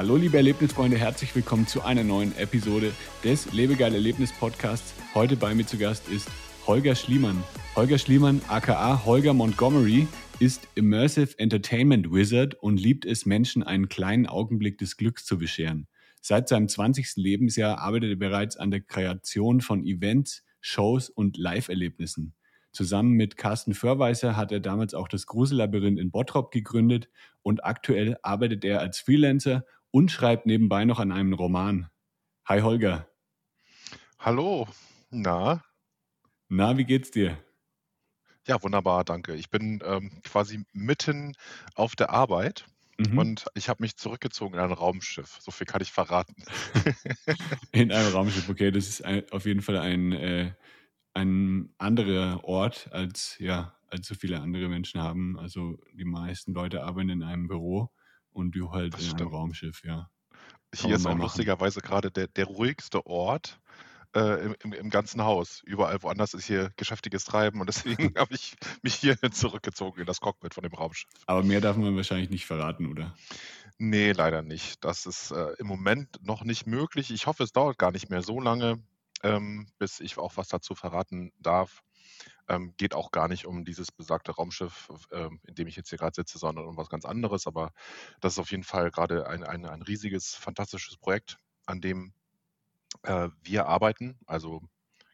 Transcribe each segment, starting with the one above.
Hallo liebe Erlebnisfreunde, herzlich willkommen zu einer neuen Episode des Lebegeil Erlebnis Podcasts. Heute bei mir zu Gast ist Holger Schliemann. Holger Schliemann, aka Holger Montgomery, ist Immersive Entertainment Wizard und liebt es, Menschen einen kleinen Augenblick des Glücks zu bescheren. Seit seinem 20. Lebensjahr arbeitet er bereits an der Kreation von Events, Shows und Live-Erlebnissen. Zusammen mit Carsten Förweiser hat er damals auch das Grusellabyrinth in Bottrop gegründet und aktuell arbeitet er als Freelancer und schreibt nebenbei noch an einem Roman. Hi Holger. Hallo. Na? Na, wie geht's dir? Ja, wunderbar, danke. Ich bin ähm, quasi mitten auf der Arbeit mhm. und ich habe mich zurückgezogen in ein Raumschiff. So viel kann ich verraten. in einem Raumschiff, okay. Das ist ein, auf jeden Fall ein, äh, ein anderer Ort, als, ja, als so viele andere Menschen haben. Also die meisten Leute arbeiten in einem Büro und du halt das in stimmt. einem Raumschiff, ja. Hier ist auch machen. lustigerweise gerade der, der ruhigste Ort äh, im, im, ganzen Haus. Überall woanders ist hier geschäftiges Treiben und deswegen habe ich mich hier zurückgezogen in das Cockpit von dem Raumschiff. Aber mehr darf man wahrscheinlich nicht verraten, oder? Nee, leider nicht. Das ist äh, im Moment noch nicht möglich. Ich hoffe, es dauert gar nicht mehr so lange, ähm, bis ich auch was dazu verraten darf. Ähm, geht auch gar nicht um dieses besagte Raumschiff, ähm, in dem ich jetzt hier gerade sitze, sondern um was ganz anderes. Aber das ist auf jeden Fall gerade ein, ein, ein riesiges, fantastisches Projekt, an dem äh, wir arbeiten. Also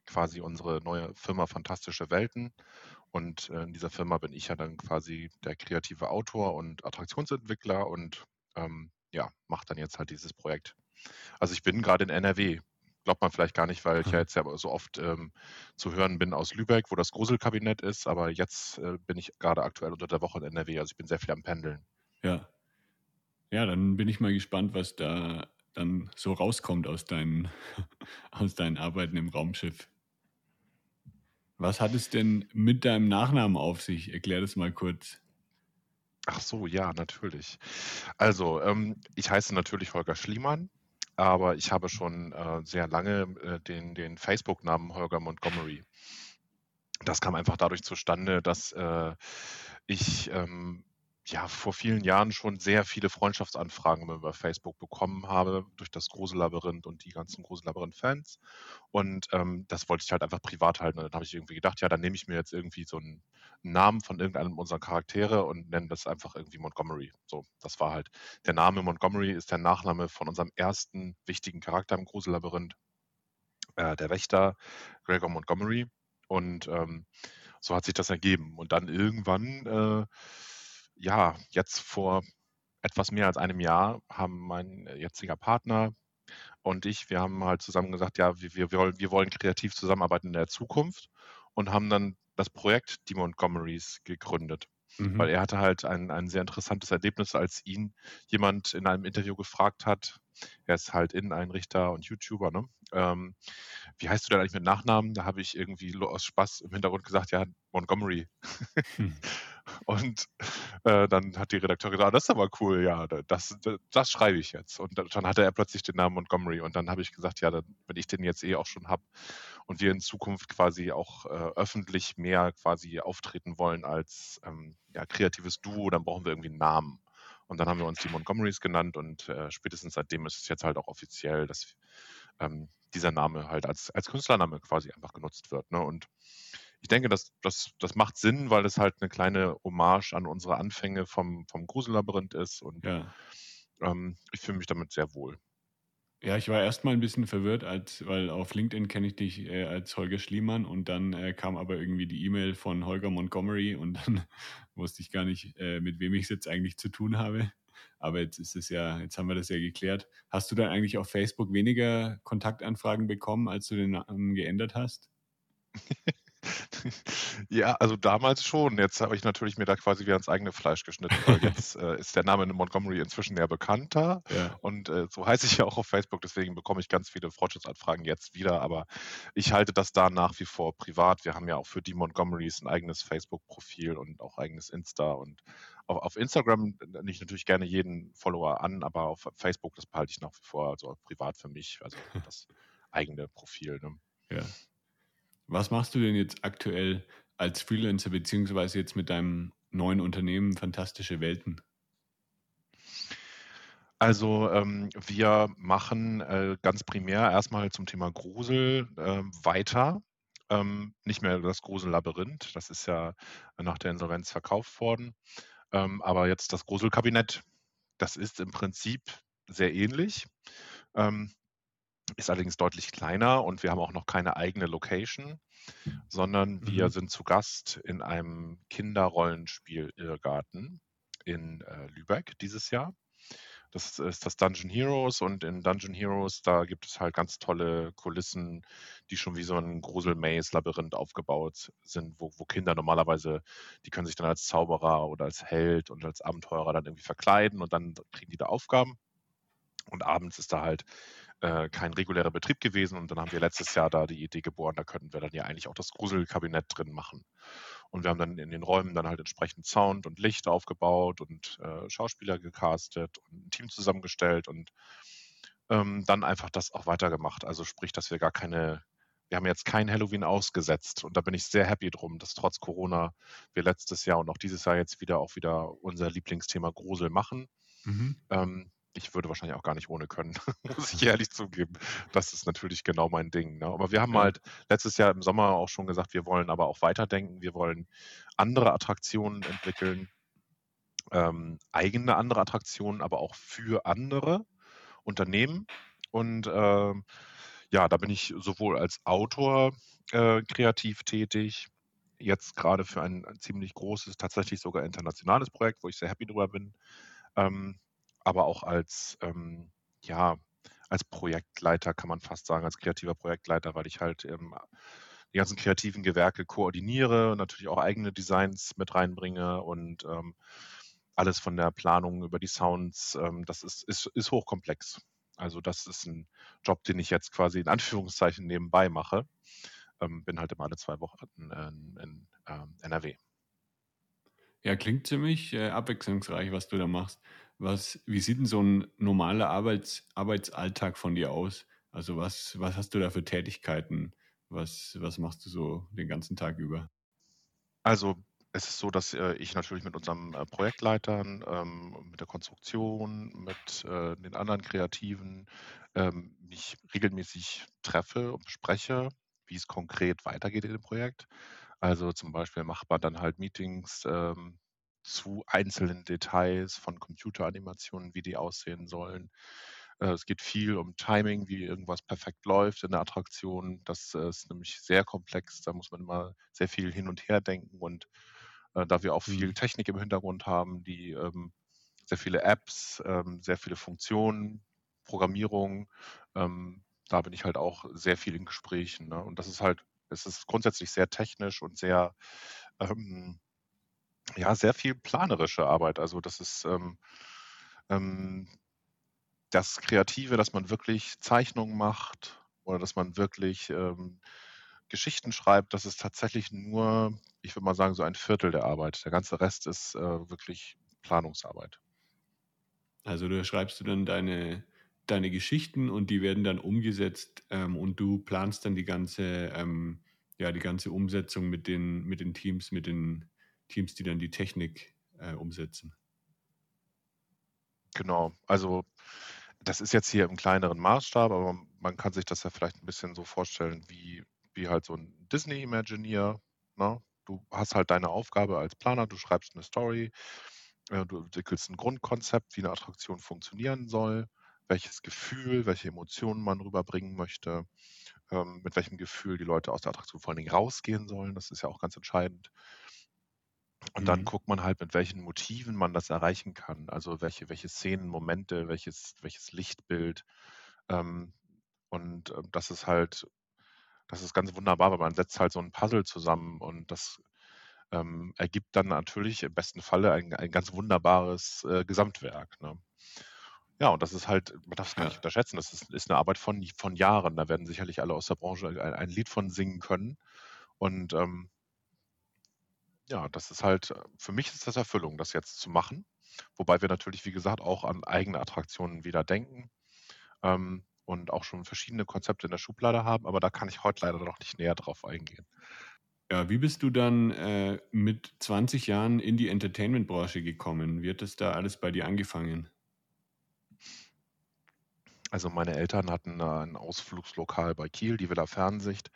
quasi unsere neue Firma Fantastische Welten. Und äh, in dieser Firma bin ich ja dann quasi der kreative Autor und Attraktionsentwickler und ähm, ja, mache dann jetzt halt dieses Projekt. Also ich bin gerade in NRW glaubt man vielleicht gar nicht, weil ich ja jetzt ja so oft ähm, zu hören bin aus Lübeck, wo das Gruselkabinett ist, aber jetzt äh, bin ich gerade aktuell unter der Woche in NRW, also ich bin sehr viel am Pendeln. Ja. Ja, dann bin ich mal gespannt, was da dann so rauskommt aus deinen, aus deinen Arbeiten im Raumschiff. Was hat es denn mit deinem Nachnamen auf sich? Erklär das mal kurz. Ach so, ja, natürlich. Also, ähm, ich heiße natürlich Holger Schliemann aber ich habe schon äh, sehr lange äh, den, den Facebook-Namen Holger Montgomery. Das kam einfach dadurch zustande, dass äh, ich ähm, ja vor vielen Jahren schon sehr viele Freundschaftsanfragen über Facebook bekommen habe durch das Gruselabyrinth und die ganzen Gruselabyrinth-Fans. Und ähm, das wollte ich halt einfach privat halten. Und dann habe ich irgendwie gedacht, ja, dann nehme ich mir jetzt irgendwie so einen Namen von irgendeinem unserer Charaktere und nenne das einfach irgendwie Montgomery. So, das war halt. Der Name Montgomery ist der Nachname von unserem ersten wichtigen Charakter im Gruselabyrinth, äh, der Wächter Gregor Montgomery. Und ähm, so hat sich das ergeben. Und dann irgendwann äh, ja, jetzt vor etwas mehr als einem Jahr haben mein jetziger Partner und ich, wir haben halt zusammen gesagt, ja, wir, wir, wollen, wir wollen kreativ zusammenarbeiten in der Zukunft und haben dann das Projekt Die Montgomerys gegründet. Mhm. Weil er hatte halt ein, ein sehr interessantes Erlebnis, als ihn jemand in einem Interview gefragt hat, er ist halt Inneneinrichter und YouTuber, ne? Ähm, wie heißt du denn eigentlich mit Nachnamen? Da habe ich irgendwie aus Spaß im Hintergrund gesagt, ja, Montgomery. Hm. Und äh, dann hat die Redakteurin gesagt, ah, das ist aber cool, ja, das, das, das, schreibe ich jetzt. Und dann hatte er plötzlich den Namen Montgomery. Und dann habe ich gesagt, ja, dann, wenn ich den jetzt eh auch schon habe und wir in Zukunft quasi auch äh, öffentlich mehr quasi auftreten wollen als ähm, ja, kreatives Duo, dann brauchen wir irgendwie einen Namen. Und dann haben wir uns die Montgomerys genannt und äh, spätestens seitdem ist es jetzt halt auch offiziell, dass ähm, dieser Name halt als, als Künstlername quasi einfach genutzt wird. Ne? Und ich denke, das, das, das macht Sinn, weil es halt eine kleine Hommage an unsere Anfänge vom, vom Grusellabyrinth ist und ja. ähm, ich fühle mich damit sehr wohl. Ja, ich war erstmal ein bisschen verwirrt, als, weil auf LinkedIn kenne ich dich äh, als Holger Schliemann und dann äh, kam aber irgendwie die E-Mail von Holger Montgomery und dann wusste ich gar nicht, äh, mit wem ich es jetzt eigentlich zu tun habe. Aber jetzt ist es ja, jetzt haben wir das ja geklärt. Hast du dann eigentlich auf Facebook weniger Kontaktanfragen bekommen, als du den Namen geändert hast? Ja, also damals schon. Jetzt habe ich natürlich mir da quasi wieder ins eigene Fleisch geschnitten, weil jetzt äh, ist der Name Montgomery inzwischen ja bekannter Ja. und äh, so heiße ich ja auch auf Facebook, deswegen bekomme ich ganz viele Fortschrittsanfragen jetzt wieder, aber ich halte das da nach wie vor privat. Wir haben ja auch für die Montgomerys ein eigenes Facebook-Profil und auch eigenes Insta und auf, auf Instagram nehme ich natürlich gerne jeden Follower an, aber auf Facebook, das behalte ich nach wie vor, also privat für mich, also das eigene Profil. Ne? Ja. Was machst du denn jetzt aktuell als Freelancer, beziehungsweise jetzt mit deinem neuen Unternehmen Fantastische Welten? Also ähm, wir machen äh, ganz primär erstmal zum Thema Grusel ähm, weiter. Ähm, nicht mehr das Grusellabyrinth, das ist ja nach der Insolvenz verkauft worden. Ähm, aber jetzt das Gruselkabinett, das ist im Prinzip sehr ähnlich, ähm, ist allerdings deutlich kleiner und wir haben auch noch keine eigene Location, sondern wir Mhm. sind zu Gast in einem Kinderrollenspiel Irrgarten in äh, Lübeck dieses Jahr. Das ist das Dungeon Heroes und in Dungeon Heroes, da gibt es halt ganz tolle Kulissen, die schon wie so ein Grusel-Maze-Labyrinth aufgebaut sind, wo, wo Kinder normalerweise, die können sich dann als Zauberer oder als Held und als Abenteurer dann irgendwie verkleiden und dann kriegen die da Aufgaben. Und abends ist da halt äh, kein regulärer Betrieb gewesen und dann haben wir letztes Jahr da die Idee geboren, da könnten wir dann ja eigentlich auch das Gruselkabinett drin machen. Und wir haben dann in den Räumen dann halt entsprechend Sound und Licht aufgebaut und äh, Schauspieler gecastet und ein Team zusammengestellt und ähm, dann einfach das auch weitergemacht. Also sprich, dass wir gar keine, wir haben jetzt kein Halloween ausgesetzt und da bin ich sehr happy drum, dass trotz Corona wir letztes Jahr und auch dieses Jahr jetzt wieder auch wieder unser Lieblingsthema Grusel machen. Mhm. Ähm, ich würde wahrscheinlich auch gar nicht ohne können, muss ich ehrlich zugeben. Das ist natürlich genau mein Ding. Ne? Aber wir haben Ja. halt letztes Jahr im Sommer auch schon gesagt, wir wollen aber auch weiterdenken. Wir wollen andere Attraktionen entwickeln, ähm, eigene andere Attraktionen, aber auch für andere Unternehmen. Und ähm, ja, da bin ich sowohl als Autor äh, kreativ tätig, jetzt gerade für ein, ein ziemlich großes, tatsächlich sogar internationales Projekt, wo ich sehr happy drüber bin, ähm, aber auch als, ähm, ja, als Projektleiter kann man fast sagen, als kreativer Projektleiter, weil ich halt ähm, die ganzen kreativen Gewerke koordiniere und natürlich auch eigene Designs mit reinbringe und ähm, alles von der Planung über die Sounds, ähm, das ist, ist, ist hochkomplex. Also das ist ein Job, den ich jetzt quasi in Anführungszeichen nebenbei mache. Ähm, bin halt immer alle zwei Wochen in, in ähm, NRW. Ja, klingt ziemlich äh, abwechslungsreich, was du da machst. Was, wie sieht denn so ein normaler Arbeits, Arbeitsalltag von dir aus? Also was, was hast du da für Tätigkeiten? Was, was machst du so den ganzen Tag über? Also es ist so, dass äh, ich natürlich mit unseren äh, Projektleitern, ähm, mit der Konstruktion, mit äh, den anderen Kreativen ähm, mich regelmäßig treffe und bespreche, wie es konkret weitergeht in dem Projekt. Also zum Beispiel macht man dann halt Meetings ähm, zu einzelnen Details von Computeranimationen, wie die aussehen sollen. Äh, es geht viel um Timing, wie irgendwas perfekt läuft in der Attraktion. Das äh, ist nämlich sehr komplex. Da muss man immer sehr viel hin und her denken. Und äh, da wir auch viel Mhm. Technik im Hintergrund haben, die ähm, sehr viele Apps, ähm, sehr viele Funktionen, Programmierung, ähm, da bin ich halt auch sehr viel in Gesprächen. Ne? Und das ist halt, es ist grundsätzlich sehr technisch und sehr, ähm, ja, sehr viel planerische Arbeit. Also das ist ähm, ähm, das Kreative, dass man wirklich Zeichnungen macht oder dass man wirklich ähm, Geschichten schreibt, das ist tatsächlich nur, ich würde mal sagen, so ein Viertel der Arbeit. Der ganze Rest ist äh, wirklich Planungsarbeit. Also da schreibst du dann deine, deine Geschichten und die werden dann umgesetzt ähm, und du planst dann die ganze, ähm, ja, die ganze Umsetzung mit den, mit den Teams, mit den Teams, die dann die Technik äh, umsetzen. Genau. Also das ist jetzt hier im kleineren Maßstab, aber man kann sich das ja vielleicht ein bisschen so vorstellen, wie, wie halt so ein Disney-Imagineer. Ne? Du hast halt deine Aufgabe als Planer, du schreibst eine Story, äh, du entwickelst ein Grundkonzept, wie eine Attraktion funktionieren soll, welches Gefühl, welche Emotionen man rüberbringen möchte, ähm, mit welchem Gefühl die Leute aus der Attraktion vor allen Dingen rausgehen sollen. Das ist ja auch ganz entscheidend. Und dann mhm. guckt man halt, mit welchen Motiven man das erreichen kann. Also welche, welche Szenen, Momente, welches, welches Lichtbild. Ähm, und äh, das ist halt, das ist ganz wunderbar, weil man setzt halt so ein Puzzle zusammen und das ähm, ergibt dann natürlich im besten Falle ein, ein ganz wunderbares äh, Gesamtwerk. Ne? Ja, und das ist halt, man darf es gar nicht unterschätzen, das ist, ist eine Arbeit von, von Jahren. Da werden sicherlich alle aus der Branche ein, ein Lied von singen können. Und ähm, ja, das ist halt, für mich ist das Erfüllung, das jetzt zu machen. Wobei wir natürlich, wie gesagt, auch an eigene Attraktionen wieder denken ähm, und auch schon verschiedene Konzepte in der Schublade haben, aber da kann ich heute leider noch nicht näher drauf eingehen. Ja, wie bist du dann äh, mit 20 Jahren in die Entertainment-Branche gekommen? Wie hat das da alles bei dir angefangen? Also meine Eltern hatten ein Ausflugslokal bei Kiel, die Villa Fernsicht.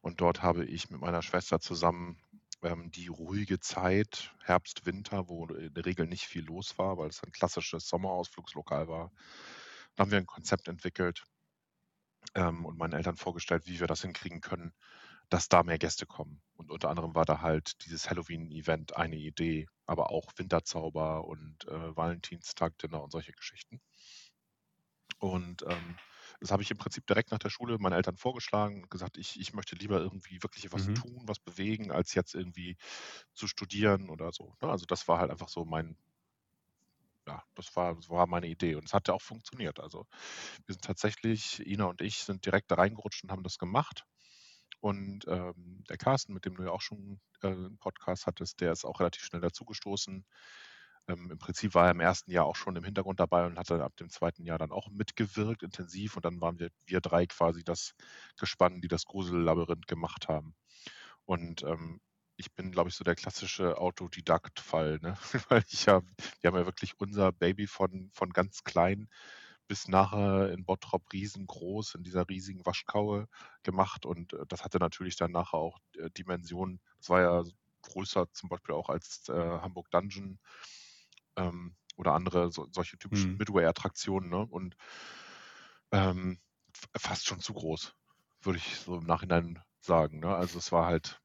Und dort habe ich mit meiner Schwester zusammen ähm, die ruhige Zeit, Herbst, Winter, wo in der Regel nicht viel los war, weil es ein klassisches Sommerausflugslokal war. Da haben wir ein Konzept entwickelt ähm, und meinen Eltern vorgestellt, wie wir das hinkriegen können, dass da mehr Gäste kommen. Und unter anderem war da halt dieses Halloween-Event eine Idee, aber auch Winterzauber und äh, Valentinstag-Dinner und solche Geschichten. Und ähm, das habe ich im Prinzip direkt nach der Schule meinen Eltern vorgeschlagen und gesagt, ich, ich möchte lieber irgendwie wirklich was mhm. tun, was bewegen, als jetzt irgendwie zu studieren oder so. Ne? Also das war halt einfach so mein, ja, das war, das war meine Idee und es hat ja auch funktioniert. Also wir sind tatsächlich, Ina und ich sind direkt da reingerutscht und haben das gemacht. Und ähm, der Carsten, mit dem du ja auch schon äh, einen Podcast hattest, der ist auch relativ schnell dazugestoßen. Ähm, Im Prinzip war er im ersten Jahr auch schon im Hintergrund dabei und hatte ab dem zweiten Jahr dann auch mitgewirkt, intensiv. Und dann waren wir, wir drei quasi das Gespann, die das Grusellabyrinth gemacht haben. Und ähm, ich bin, glaube ich, so der klassische Autodidakt-Fall, ne? weil ich ja, wir haben ja wirklich unser Baby von, von ganz klein bis nachher in Bottrop riesengroß in dieser riesigen Waschkaue gemacht und äh, das hatte natürlich dann nachher auch äh, Dimensionen. Das war ja größer zum Beispiel auch als äh, Hamburg Dungeon ähm, oder andere so, solche typischen mhm. Midway-Attraktionen ne? und ähm, fast schon zu groß, würde ich so im Nachhinein sagen. Ne? Also es war halt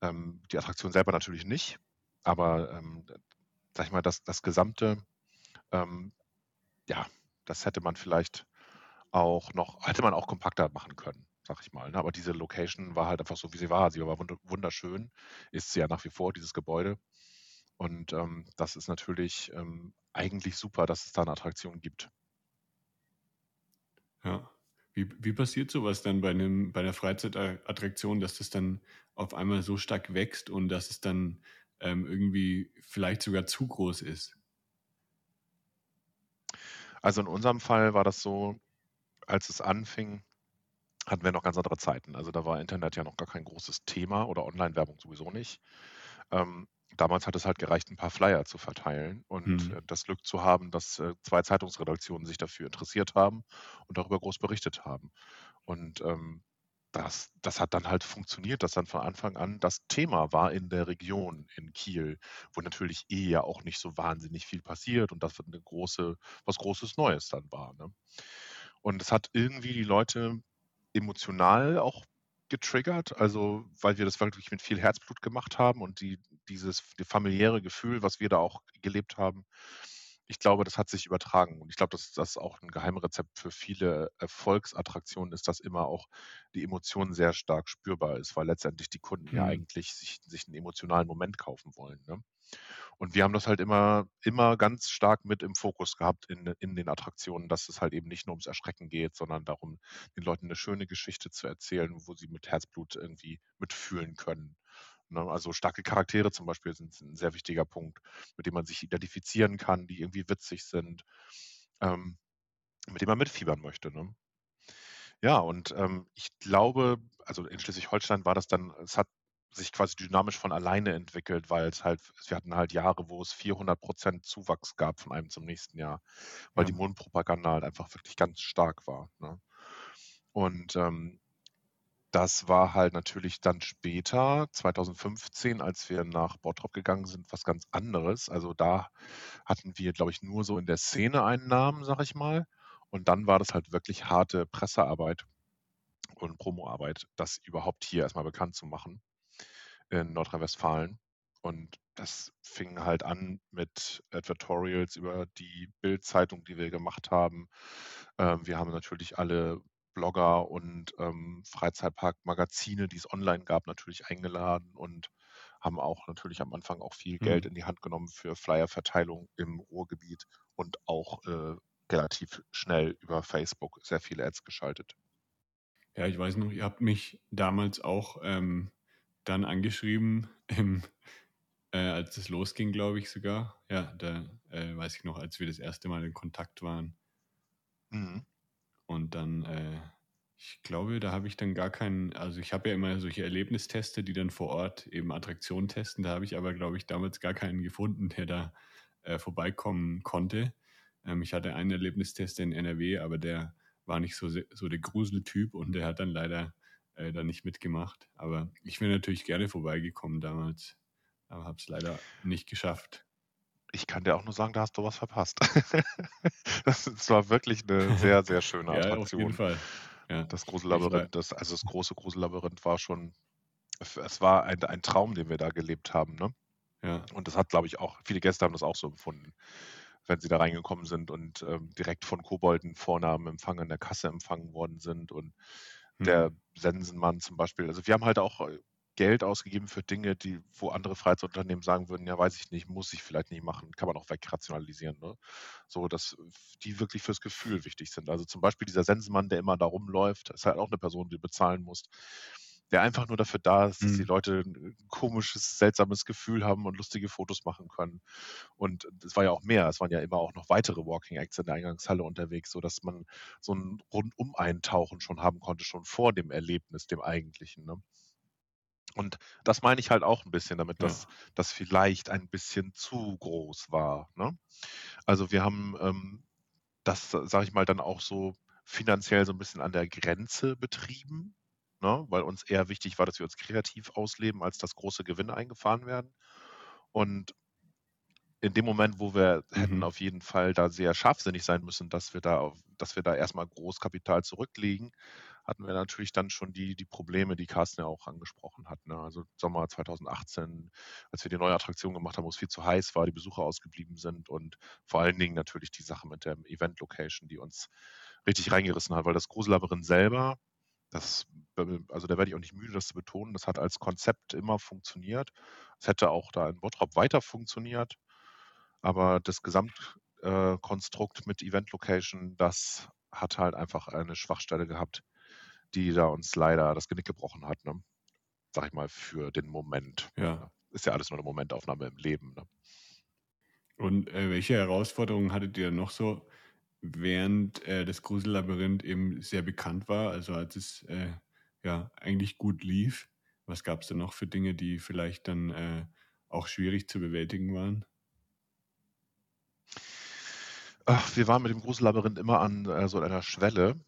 ähm, die Attraktion selber natürlich nicht, aber ähm, sag ich mal, das, das gesamte, ähm, ja, das hätte man vielleicht auch noch, hätte man auch kompakter machen können, sag ich mal. Ne? Aber diese Location war halt einfach so, wie sie war. Sie war wunderschön, ist sie ja nach wie vor, dieses Gebäude. Und ähm, das ist natürlich ähm, eigentlich super, dass es da eine Attraktion gibt. Ja. Wie, wie passiert sowas dann bei, einem, bei einer Freizeitattraktion, dass das dann auf einmal so stark wächst und dass es dann ähm, irgendwie vielleicht sogar zu groß ist? Also in unserem Fall war das so, als es anfing, hatten wir noch ganz andere Zeiten. Also da war Internet ja noch gar kein großes Thema oder Online-Werbung sowieso nicht. Ähm, damals hat es halt gereicht, ein paar Flyer zu verteilen und mhm. Äh, das Glück zu haben, dass äh, zwei Zeitungsredaktionen sich dafür interessiert haben und darüber groß berichtet haben. Und ähm, das, das hat dann halt funktioniert, dass dann von Anfang an das Thema war in der Region in Kiel, wo natürlich eh ja auch nicht so wahnsinnig viel passiert und das eine große, was Großes Neues dann war. Ne? Und es hat irgendwie die Leute emotional auch getriggert, also weil wir das wirklich mit viel Herzblut gemacht haben und die, dieses die familiäre Gefühl, was wir da auch gelebt haben, ich glaube, das hat sich übertragen. Und ich glaube, dass das auch ein Geheimrezept für viele Erfolgsattraktionen ist, dass immer auch die Emotion sehr stark spürbar ist, weil letztendlich die Kunden mhm. ja eigentlich sich, sich einen emotionalen Moment kaufen wollen. Ne? Und wir haben das halt immer, immer ganz stark mit im Fokus gehabt in, in den Attraktionen, dass es halt eben nicht nur ums Erschrecken geht, sondern darum, den Leuten eine schöne Geschichte zu erzählen, wo sie mit Herzblut irgendwie mitfühlen können. Ne? Also starke Charaktere zum Beispiel sind ein sehr wichtiger Punkt, mit dem man sich identifizieren kann, die irgendwie witzig sind, ähm, mit dem man mitfiebern möchte. Ne? Ja, und ähm, ich glaube, also in Schleswig-Holstein war das dann, es hat sich quasi dynamisch von alleine entwickelt, weil es halt, wir hatten halt Jahre, wo es 400 Prozent Zuwachs gab von einem zum nächsten Jahr, weil ja. die Mundpropaganda halt einfach wirklich ganz stark war. Ne? Und ähm, das war halt natürlich dann später, 2015, als wir nach Bottrop gegangen sind, was ganz anderes. Also da hatten wir, glaube ich, nur so in der Szene einen Namen, sag ich mal. Und dann war das halt wirklich harte Pressearbeit und Promoarbeit, das überhaupt hier erstmal bekannt zu machen in Nordrhein-Westfalen. Und das fing halt an mit Advertorials über die Bildzeitung, die wir gemacht haben. Ähm, wir haben natürlich alle Blogger und ähm, Freizeitparkmagazine, die es online gab, natürlich eingeladen und haben auch natürlich am Anfang auch viel Geld Mhm. in die Hand genommen für Flyerverteilung im Ruhrgebiet und auch äh, relativ schnell über Facebook sehr viele Ads geschaltet. Ja, ich weiß noch, ihr habt mich damals auch ähm, dann angeschrieben, im, äh, als es losging, glaube ich sogar. Ja, da äh, weiß ich noch, als wir das erste Mal in Kontakt waren. Mhm. Und dann, äh, ich glaube, da habe ich dann gar keinen, also ich habe ja immer solche Erlebnisteste, die dann vor Ort eben Attraktionen testen. Da habe ich aber, glaube ich, damals gar keinen gefunden, der da äh, vorbeikommen konnte. Ähm, ich hatte einen Erlebnistest in NRW, aber der war nicht so, so der Gruseltyp und der hat dann leider äh, da nicht mitgemacht. Aber ich wäre natürlich gerne vorbeigekommen damals, aber habe es leider nicht geschafft. Ich kann dir auch nur sagen, da hast du was verpasst. das, war wirklich eine sehr, sehr schöne Ja, auf jeden Attraktion. Fall. Ja, Das ich war, Grusellabyrinth, das, also das große Grusellabyrinth war schon, es war ein, ein Traum, den wir da gelebt haben. Ne? ja, Und das hat, glaube ich, auch, viele Gäste haben das auch so empfunden, wenn sie da reingekommen sind und ähm, direkt von Kobolden vorne am Empfang an der Kasse empfangen worden sind und der hm, Sensenmann zum Beispiel. Also wir haben halt auch äh, Geld ausgegeben für Dinge, die, wo andere Freizeitunternehmen sagen würden, ja, weiß ich nicht, muss ich vielleicht nicht machen, kann man auch wegrationalisieren. Ne? So, dass die wirklich fürs Gefühl wichtig sind. Also zum Beispiel dieser Sensenmann, der immer da rumläuft, ist halt auch eine Person, die du bezahlen musst, der einfach nur dafür da ist, dass die hm, Leute ein komisches, seltsames Gefühl haben und lustige Fotos machen können. Und es war ja auch mehr. Es waren ja immer auch noch weitere Walking Acts in der Eingangshalle unterwegs, sodass man so ein Rundum-Eintauchen schon haben konnte, schon vor dem Erlebnis, dem eigentlichen. Ne? Und das meine ich halt auch ein bisschen damit, dass ja, das vielleicht ein bisschen zu groß war. Ne? Also wir haben ähm, das, sage ich mal, dann auch so finanziell so ein bisschen an der Grenze betrieben, ne? weil uns eher wichtig war, dass wir uns kreativ ausleben, als dass große Gewinne eingefahren werden. Und in dem Moment, wo wir hätten mhm, auf jeden Fall da sehr scharfsinnig sein müssen, dass wir da, dass wir da erstmal Großkapital zurücklegen, hatten wir natürlich dann schon die, die Probleme, die Carsten ja auch angesprochen hat. Ne? Also Sommer 2018, als wir die neue Attraktion gemacht haben, wo es viel zu heiß war, die Besucher ausgeblieben sind und vor allen Dingen natürlich die Sache mit der Event-Location, die uns richtig reingerissen hat, weil das Grusellabyrinth selber, das, also da werde ich auch nicht müde, das zu betonen, das hat als Konzept immer funktioniert. Es hätte auch da in Bottrop weiter funktioniert. Aber das Gesamtkonstrukt mit Event Location, das hat halt einfach eine Schwachstelle gehabt, die da uns leider das Genick gebrochen hat, ne? Sag ich mal, für den Moment. ja. Ist ja alles nur eine Momentaufnahme im Leben. Ne? Und äh, welche Herausforderungen hattet ihr noch so, während äh, das Grusellabyrinth eben sehr bekannt war, also als es äh, ja eigentlich gut lief? Was gab es da noch für Dinge, die vielleicht dann äh, auch schwierig zu bewältigen waren? Ach, wir waren mit dem Grusellabyrinth immer an äh, so einer Schwelle,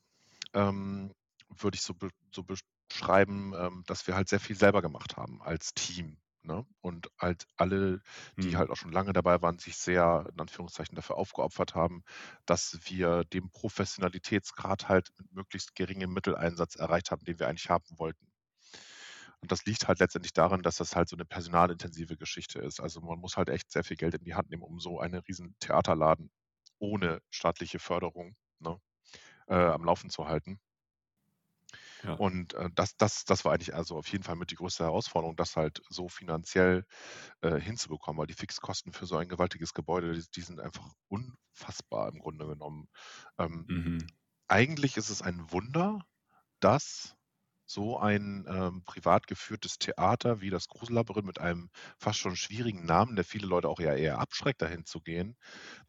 ähm, würde ich so, be so beschreiben, ähm, dass wir halt sehr viel selber gemacht haben als Team. Ne? Und halt alle, die Hm, halt auch schon lange dabei waren, sich sehr in Anführungszeichen dafür aufgeopfert haben, dass wir den Professionalitätsgrad halt mit möglichst geringem Mitteleinsatz erreicht haben, den wir eigentlich haben wollten. Und das liegt halt letztendlich daran, dass das halt so eine personalintensive Geschichte ist. Also man muss halt echt sehr viel Geld in die Hand nehmen, um so einen riesen Theaterladen ohne staatliche Förderung ne, äh, am Laufen zu halten. Ja, Und äh, das, das, das war eigentlich also auf jeden Fall mit die größte Herausforderung, das halt so finanziell äh, hinzubekommen, weil die Fixkosten für so ein gewaltiges Gebäude, die, die sind einfach unfassbar im Grunde genommen. Ähm, mhm, eigentlich ist es ein Wunder, dass so ein ähm, privat geführtes Theater wie das Grusellabyrinth mit einem fast schon schwierigen Namen, der viele Leute auch eher, eher abschreckt, dahin zu gehen,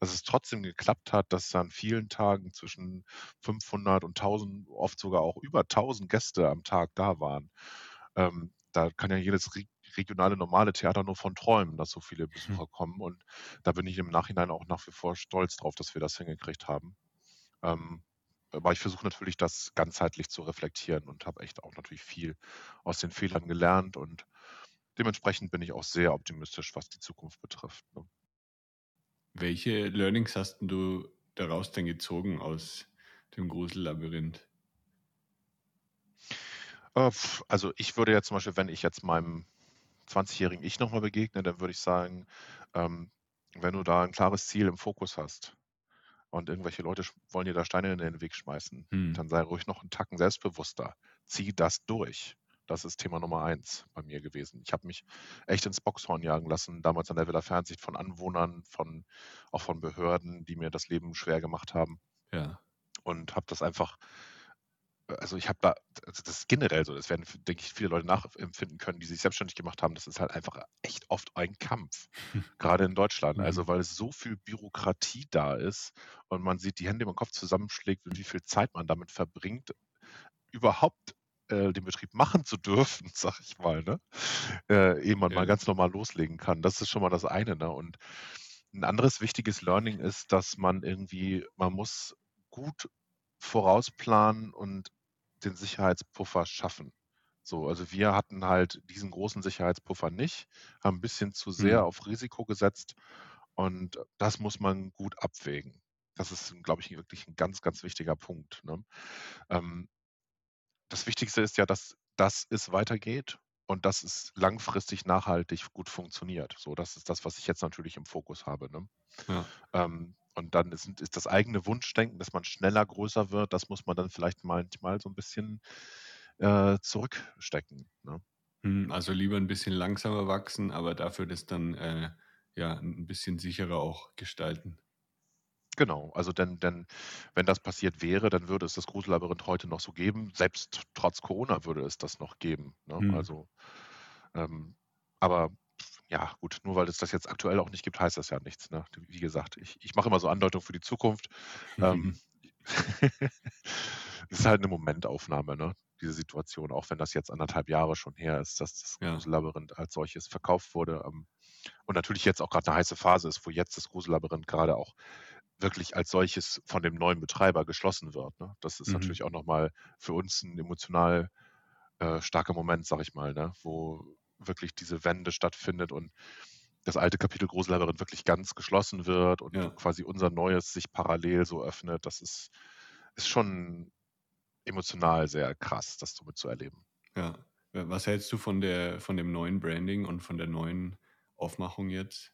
dass es trotzdem geklappt hat, dass an vielen Tagen zwischen 500 und 1000, oft sogar auch über 1000 Gäste am Tag da waren. Ähm, da kann ja jedes re regionale normale Theater nur von träumen, dass so viele hm, Besucher kommen. Und da bin ich im Nachhinein auch nach wie vor stolz drauf, dass wir das hingekriegt haben. Ähm, aber ich versuche natürlich, das ganzheitlich zu reflektieren und habe echt auch natürlich viel aus den Fehlern gelernt und dementsprechend bin ich auch sehr optimistisch, was die Zukunft betrifft. Ne? Welche Learnings hast du daraus denn gezogen aus dem Grusellabyrinth? Äh, Also ich würde jetzt zum Beispiel, wenn ich jetzt meinem 20-jährigen Ich nochmal begegne, dann würde ich sagen, ähm, wenn du da ein klares Ziel im Fokus hast und irgendwelche Leute wollen dir da Steine in den Weg schmeißen, hm. dann sei ruhig noch einen Tacken selbstbewusster. Zieh das durch. Das ist Thema Nummer eins bei mir gewesen. Ich habe mich echt ins Boxhorn jagen lassen, damals an der Villa Fernsicht von Anwohnern, von, auch von Behörden, die mir das Leben schwer gemacht haben. Ja. Und habe das einfach also ich habe da, also das ist generell so, das werden, denke ich, viele Leute nachempfinden können, die sich selbstständig gemacht haben. Das ist halt einfach echt oft ein Kampf, gerade in Deutschland. Also mhm. weil es so viel Bürokratie da ist und man sieht, die Hände im Kopf zusammenschlägt und wie viel Zeit man damit verbringt, überhaupt äh, den Betrieb machen zu dürfen, sag ich mal, ne? Äh, ehe man ja. mal ganz normal loslegen kann. Das ist schon mal das eine, ne? Und ein anderes wichtiges Learning ist, dass man irgendwie, man muss gut vorausplanen und den Sicherheitspuffer schaffen. So, also wir hatten halt diesen großen Sicherheitspuffer nicht, haben ein bisschen zu sehr mhm. auf Risiko gesetzt und das muss man gut abwägen. Das ist, glaube ich, wirklich ein ganz, ganz wichtiger Punkt. Ne? Ähm, das Wichtigste ist ja, dass, dass es weitergeht und dass es langfristig nachhaltig gut funktioniert. So, das ist das, was ich jetzt natürlich im Fokus habe. Ne? Ja. Ähm, und dann ist, ist, das eigene Wunschdenken, dass man schneller größer wird, das muss man dann vielleicht manchmal so ein bisschen äh, zurückstecken. Ne? Hm, also lieber ein bisschen langsamer wachsen, aber dafür das dann äh, ja ein bisschen sicherer auch gestalten. Genau, also denn, denn wenn das passiert wäre, dann würde es das Grusellabyrinth heute noch so geben. Selbst trotz Corona würde es das noch geben. Ne? Hm. Also, ähm, aber ja, gut, nur weil es das jetzt aktuell auch nicht gibt, heißt das ja nichts. Ne? Wie gesagt, ich, ich mache immer so Andeutungen für die Zukunft. Mhm. es ist halt eine Momentaufnahme, ne? diese Situation, auch wenn das jetzt anderthalb Jahre schon her ist, dass das ja. Grusellabyrinth als solches verkauft wurde. Ähm, und natürlich jetzt auch gerade eine heiße Phase ist, wo jetzt das Grusellabyrinth gerade auch wirklich als solches von dem neuen Betreiber geschlossen wird. Ne? Das ist mhm. natürlich auch nochmal für uns ein emotional äh, starker Moment, sag ich mal, ne? wo wirklich diese Wende stattfindet und das alte Kapitel Grusellabyrinth wirklich ganz geschlossen wird und ja. quasi unser neues sich parallel so öffnet. Das ist, ist schon emotional sehr krass, das so mitzuerleben. Ja. Was hältst du von der von dem neuen Branding und von der neuen Aufmachung jetzt?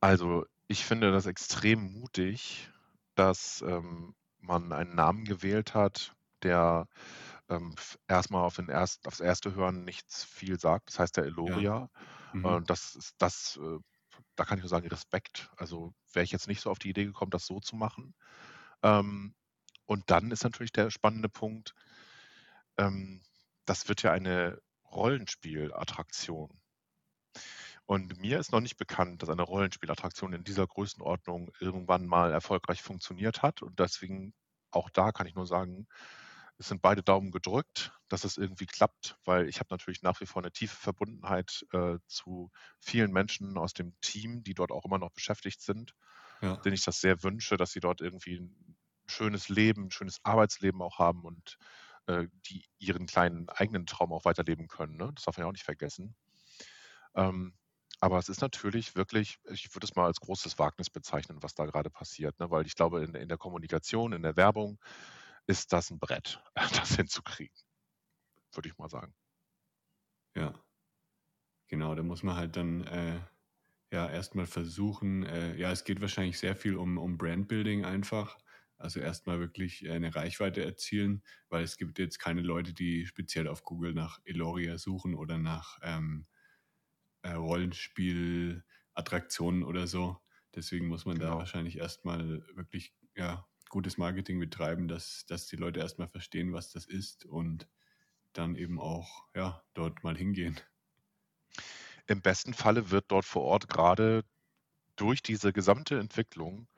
Also, ich finde das extrem mutig, dass ähm, man einen Namen gewählt hat, der ähm, erstmal auf erst, aufs erste Hören nichts viel sagt. Das heißt der Eloria. Ja. Mhm. Und das ist das, äh, da kann ich nur sagen, Respekt. Also wäre ich jetzt nicht so auf die Idee gekommen, das so zu machen. Ähm, und dann ist natürlich der spannende Punkt, ähm, das wird ja eine Rollenspielattraktion. Und mir ist noch nicht bekannt, dass eine Rollenspielattraktion in dieser Größenordnung irgendwann mal erfolgreich funktioniert hat. Und deswegen auch da kann ich nur sagen, es sind beide Daumen gedrückt, dass es irgendwie klappt, weil ich habe natürlich nach wie vor eine tiefe Verbundenheit äh, zu vielen Menschen aus dem Team, die dort auch immer noch beschäftigt sind, ja. denen ich das sehr wünsche, dass sie dort irgendwie ein schönes Leben, ein schönes Arbeitsleben auch haben und äh, die ihren kleinen eigenen Traum auch weiterleben können. Ne? Das darf man ja auch nicht vergessen. Ähm, aber es ist natürlich wirklich, ich würde es mal als großes Wagnis bezeichnen, was da gerade passiert, ne? weil ich glaube, in, in der Kommunikation, in der Werbung, ist das ein Brett, das hinzukriegen, würde ich mal sagen. Ja, genau, da muss man halt dann äh, ja erstmal versuchen, äh, ja, es geht wahrscheinlich sehr viel um, um Brandbuilding einfach. Also erstmal wirklich äh, eine Reichweite erzielen, weil es gibt jetzt keine Leute, die speziell auf Google nach Eloria suchen oder nach ähm, äh, Rollenspiel-Attraktionen oder so. Deswegen muss man genau. da wahrscheinlich erstmal wirklich ja, gutes Marketing betreiben, dass, dass die Leute erstmal verstehen, was das ist und dann eben auch ja, dort mal hingehen. Im besten Falle wird dort vor Ort gerade durch diese gesamte Entwicklung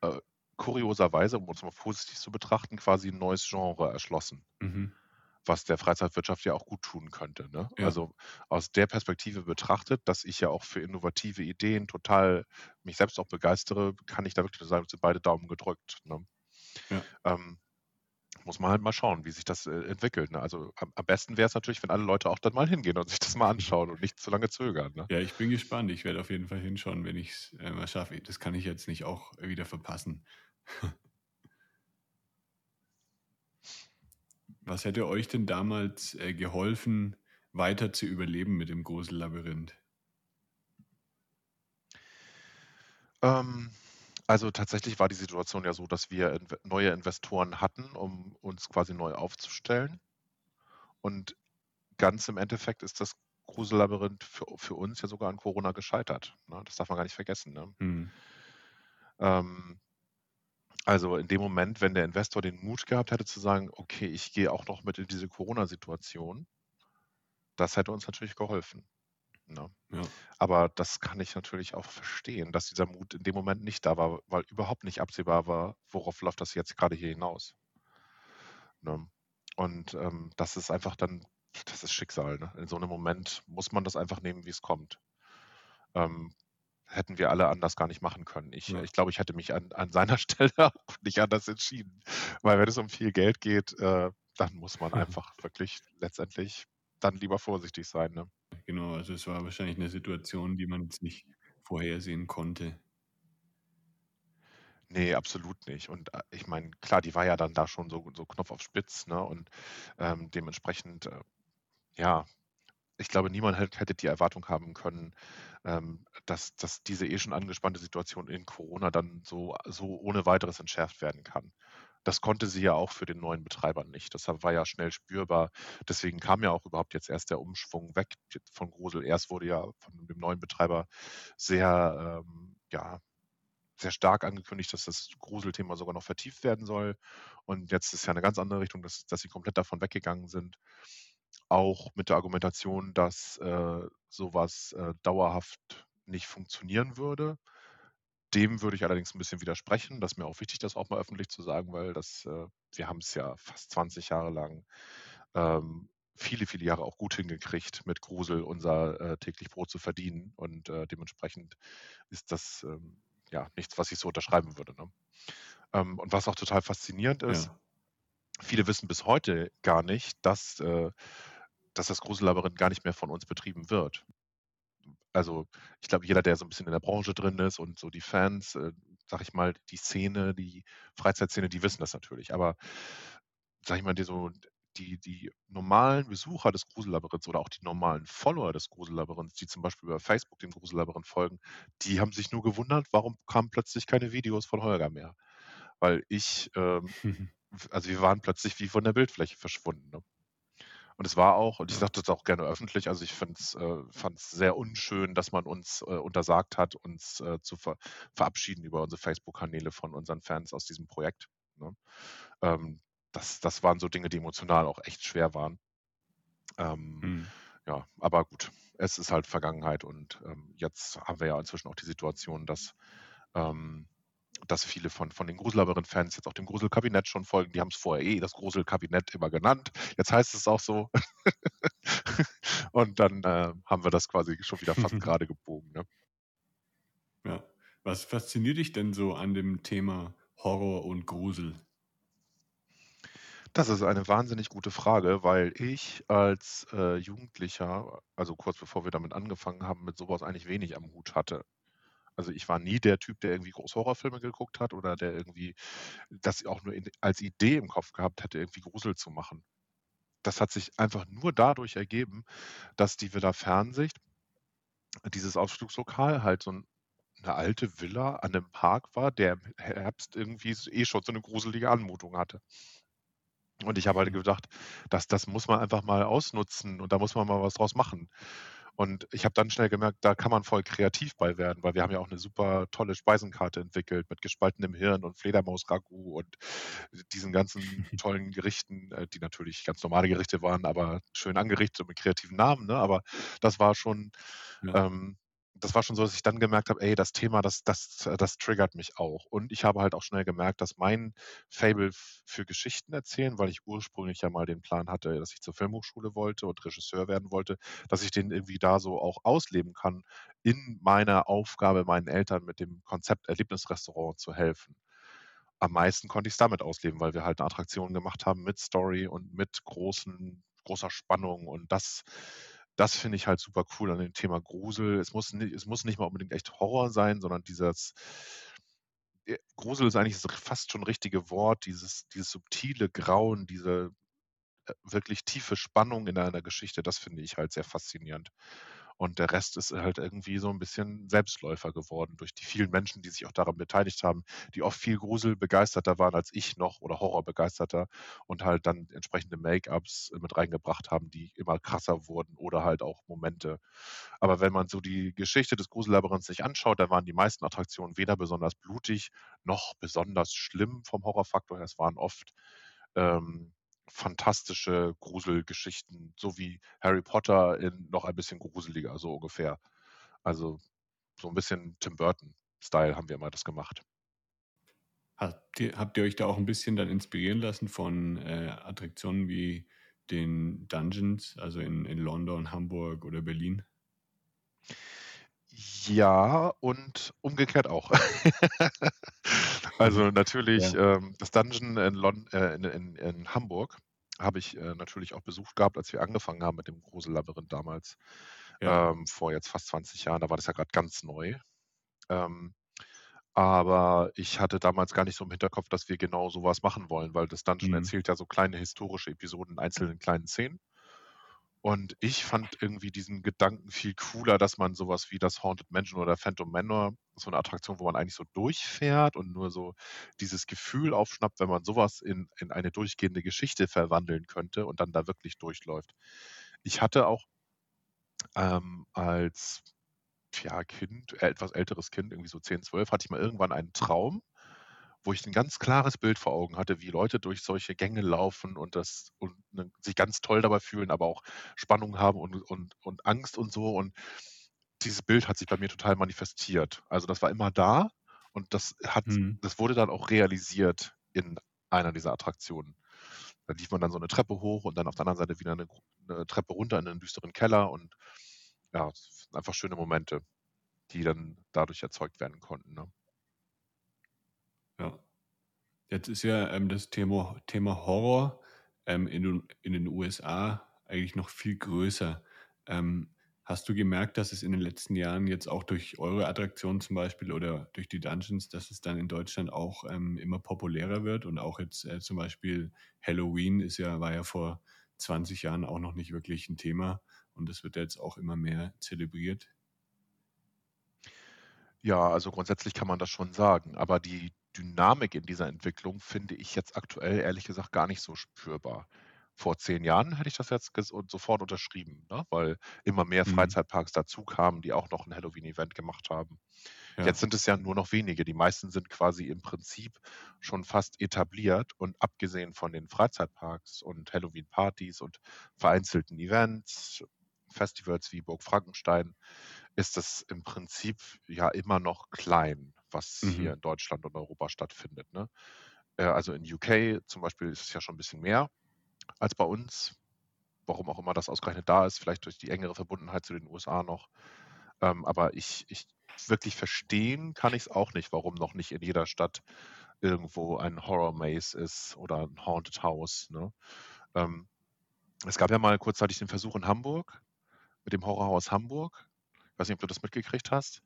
äh, kurioserweise, um uns mal positiv zu betrachten, quasi ein neues Genre erschlossen. Mhm. Was der Freizeitwirtschaft ja auch gut tun könnte. Ne? Ja. Also aus der Perspektive betrachtet, dass ich ja auch für innovative Ideen total mich selbst auch begeistere, kann ich da wirklich sagen, sind beide Daumen gedrückt. Ne? Ja. Ähm, muss man halt mal schauen, wie sich das äh, entwickelt. Ne? Also am, am besten wäre es natürlich, wenn alle Leute auch dann mal hingehen und sich das mal anschauen und nicht zu lange zögern. Ne? Ja, ich bin gespannt. Ich werde auf jeden Fall hinschauen, wenn ich es äh, mal schaffe. Das kann ich jetzt nicht auch wieder verpassen. Was hätte euch denn damals äh, geholfen, weiter zu überleben mit dem Grusellabyrinth? Ähm, also tatsächlich war die Situation ja so, dass wir neue Investoren hatten, um uns quasi neu aufzustellen. Und ganz im Endeffekt ist das Grusellabyrinth für, für uns ja sogar an Corona gescheitert. Ne? Das darf man gar nicht vergessen. Ne? Hm. Ähm, also in dem Moment, wenn der Investor den Mut gehabt hätte zu sagen, okay, ich gehe auch noch mit in diese Corona-Situation, das hätte uns natürlich geholfen. Ne? Ja. Aber das kann ich natürlich auch verstehen, dass dieser Mut in dem Moment nicht da war, weil überhaupt nicht absehbar war, worauf läuft das jetzt gerade hier hinaus. Ne? Und ähm, das ist einfach dann, das ist Schicksal. Ne? In so einem Moment muss man das einfach nehmen, wie es kommt. Ähm, hätten wir alle anders gar nicht machen können. Ich, Ja. ich glaube, ich hätte mich an, an seiner Stelle auch nicht anders entschieden. Weil wenn es um viel Geld geht, äh, dann muss man einfach wirklich letztendlich dann lieber vorsichtig sein. Ne? Genau, also es war wahrscheinlich eine Situation, die man jetzt nicht vorhersehen konnte. Nee, absolut nicht. Und äh, ich meine, klar, die war ja dann da schon so, so Knopf auf Spitz, ne? Und ähm, dementsprechend, äh, ja, ich glaube, niemand hätte, die Erwartung haben können, ähm, dass, dass diese eh schon angespannte Situation in Corona dann so, so ohne weiteres entschärft werden kann. Das konnte sie ja auch für den neuen Betreiber nicht. Das war ja schnell spürbar. Deswegen kam ja auch überhaupt jetzt erst der Umschwung weg von Grusel. Erst wurde ja von dem neuen Betreiber sehr, ähm, ja, sehr stark angekündigt, dass das Gruselthema sogar noch vertieft werden soll. Und jetzt ist ja eine ganz andere Richtung, dass, dass sie komplett davon weggegangen sind. Auch mit der Argumentation, dass äh, sowas äh, dauerhaft nicht funktionieren würde. Dem würde ich allerdings ein bisschen widersprechen. Das ist mir auch wichtig, das auch mal öffentlich zu sagen, weil das, äh, wir haben es ja fast 20 Jahre lang ähm, viele, viele Jahre auch gut hingekriegt, mit Grusel unser äh, täglich Brot zu verdienen. Und äh, dementsprechend ist das ähm, ja nichts, was ich so unterschreiben würde. Ne? Ähm, und was auch total faszinierend ist, Ja. viele wissen bis heute gar nicht, dass, äh, dass das Grusellabyrinth gar nicht mehr von uns betrieben wird. Also ich glaube, jeder, der so ein bisschen in der Branche drin ist und so die Fans, äh, sag ich mal, die Szene, die Freizeitszene, die wissen das natürlich. Aber sag ich mal, die so die, die normalen Besucher des Grusellabyrinths oder auch die normalen Follower des Grusellabyrinths, die zum Beispiel über Facebook dem Grusellabyrinth folgen, die haben sich nur gewundert, warum kamen plötzlich keine Videos von Holger mehr. Weil ich, ähm, also wir waren plötzlich wie von der Bildfläche verschwunden. Ne? Und es war auch, und ich sage das auch gerne öffentlich, also ich fand es äh, fand's sehr unschön, dass man uns äh, untersagt hat, uns äh, zu ver verabschieden über unsere Facebook-Kanäle von unseren Fans aus diesem Projekt. Ne? Ähm, das, das waren so Dinge, die emotional auch echt schwer waren. Ähm, Hm. ja, aber gut, es ist halt Vergangenheit und ähm, jetzt haben wir ja inzwischen auch die Situation, dass, ähm, dass viele von, von den Gruselabyrinth-Fans jetzt auch dem Gruselkabinett schon folgen. Die haben es vorher eh das Gruselkabinett immer genannt. Jetzt heißt es auch so. und dann äh, haben wir das quasi schon wieder fast gerade gebogen. Ne? Ja. Was fasziniert dich denn so an dem Thema Horror und Grusel? Das ist eine wahnsinnig gute Frage, weil ich als äh, Jugendlicher, also kurz bevor wir damit angefangen haben, mit sowas eigentlich wenig am Hut hatte. Also ich war nie der Typ, der irgendwie groß Horrorfilme geguckt hat oder der irgendwie das auch nur in, als Idee im Kopf gehabt hätte, irgendwie Grusel zu machen. Das hat sich einfach nur dadurch ergeben, dass die Villa Fernsicht, dieses Ausflugslokal, halt so ein, eine alte Villa an einem Park war, der im Herbst irgendwie eh schon so eine gruselige Anmutung hatte. Und ich habe halt Mhm. gedacht, das, das muss man einfach mal ausnutzen und da muss man mal was draus machen. Und ich habe dann schnell gemerkt, da kann man voll kreativ bei werden, weil wir haben ja auch eine super tolle Speisenkarte entwickelt mit gespaltenem Hirn und Fledermaus-Ragout und diesen ganzen tollen Gerichten, äh, die natürlich ganz normale Gerichte waren, aber schön angerichtet und mit kreativen Namen. Ne? Aber das war schon, Ja. ähm, das war schon so, dass ich dann gemerkt habe, ey, das Thema, das, das, äh, das triggert mich auch. Und ich habe halt auch schnell gemerkt, dass mein Fable für Geschichten erzählen, weil ich ursprünglich ja mal den Plan hatte, dass ich zur Filmhochschule wollte und Regisseur werden wollte, dass ich den irgendwie da so auch ausleben kann, in meiner Aufgabe, meinen Eltern mit dem Konzept Erlebnisrestaurant zu helfen. Am meisten konnte ich es damit ausleben, weil wir halt eine Attraktion gemacht haben mit Story und mit großen, großer Spannung. Und das, das finde ich halt super cool an dem Thema Grusel. Es muss, nicht, es muss nicht mal unbedingt echt Horror sein, sondern dieses äh, Grusel ist eigentlich fast schon richtige Wort, dieses, dieses subtile Grauen, diese äh, wirklich tiefe Spannung in einer Geschichte, das finde ich halt sehr faszinierend. Und der Rest ist halt irgendwie so ein bisschen Selbstläufer geworden durch die vielen Menschen, die sich auch daran beteiligt haben, die oft viel Grusel begeisterter waren als ich noch oder Horror begeisterter und halt dann entsprechende Make-ups mit reingebracht haben, die immer krasser wurden oder halt auch Momente. Aber wenn man so die Geschichte des Grusellabyrinths sich anschaut, dann waren die meisten Attraktionen weder besonders blutig noch besonders schlimm vom Horrorfaktor her. Es waren oft ähm, fantastische Gruselgeschichten, so wie Harry Potter in noch ein bisschen gruseliger, so ungefähr. Also so ein bisschen Tim Burton-Style haben wir mal das gemacht. Habt ihr, habt ihr euch da auch ein bisschen dann inspirieren lassen von äh, Attraktionen wie den Dungeons, also in, in London, Hamburg oder Berlin? Ja, und umgekehrt auch. also natürlich, ja. ähm, das Dungeon in, Lon äh, in, in, in Hamburg habe ich äh, natürlich auch besucht gehabt, als wir angefangen haben mit dem Grusel-Labyrinth damals, ja. ähm, vor jetzt fast 20 Jahren. Da war das ja gerade ganz neu. Ähm, aber ich hatte damals gar nicht so im Hinterkopf, dass wir genau sowas machen wollen, weil das Dungeon mhm. erzählt ja so kleine historische Episoden in einzelnen kleinen Szenen. Und ich fand irgendwie diesen Gedanken viel cooler, dass man sowas wie das Haunted Mansion oder Phantom Manor, so eine Attraktion, wo man eigentlich so durchfährt und nur so dieses Gefühl aufschnappt, wenn man sowas in, in eine durchgehende Geschichte verwandeln könnte und dann da wirklich durchläuft. Ich hatte auch ähm, als ja, Kind, äh, etwas älteres Kind, irgendwie so 10, 12, hatte ich mal irgendwann einen Traum, wo ich ein ganz klares Bild vor Augen hatte, wie Leute durch solche Gänge laufen und das und ne, sich ganz toll dabei fühlen, aber auch Spannung haben und, und, und Angst und so. Und dieses Bild hat sich bei mir total manifestiert. Also das war immer da und das hat, mhm. das wurde dann auch realisiert in einer dieser Attraktionen. Da lief man dann so eine Treppe hoch und dann auf der anderen Seite wieder eine, eine Treppe runter in einen düsteren Keller und ja, einfach schöne Momente, die dann dadurch erzeugt werden konnten. Ne? Ja. Jetzt ist ja ähm, das Thema, Thema Horror ähm, in, in den USA eigentlich noch viel größer. Ähm, hast du gemerkt, dass es in den letzten Jahren jetzt auch durch eure Attraktionen zum Beispiel oder durch die Dungeons, dass es dann in Deutschland auch ähm, immer populärer wird und auch jetzt äh, zum Beispiel Halloween ist ja, war ja vor 20 Jahren auch noch nicht wirklich ein Thema und das wird jetzt auch immer mehr zelebriert? Ja, also grundsätzlich kann man das schon sagen, aber die Dynamik in dieser Entwicklung finde ich jetzt aktuell ehrlich gesagt gar nicht so spürbar. Vor zehn Jahren hätte ich das jetzt sofort unterschrieben, ne? weil immer mehr mhm. Freizeitparks dazu kamen, die auch noch ein Halloween-Event gemacht haben. Ja. Jetzt sind es ja nur noch wenige. Die meisten sind quasi im Prinzip schon fast etabliert und abgesehen von den Freizeitparks und Halloween-Partys und vereinzelten Events, Festivals wie Burg Frankenstein, ist es im Prinzip ja immer noch klein was mhm. hier in Deutschland und Europa stattfindet. Ne? Äh, also in UK zum Beispiel ist es ja schon ein bisschen mehr als bei uns. Warum auch immer das ausgerechnet da ist, vielleicht durch die engere Verbundenheit zu den USA noch. Ähm, aber ich, ich wirklich verstehen kann ich es auch nicht, warum noch nicht in jeder Stadt irgendwo ein Horror Maze ist oder ein Haunted House. Ne? Ähm, es gab ja mal kurzzeitig den Versuch in Hamburg mit dem Horrorhaus Hamburg. Ich weiß nicht, ob du das mitgekriegt hast.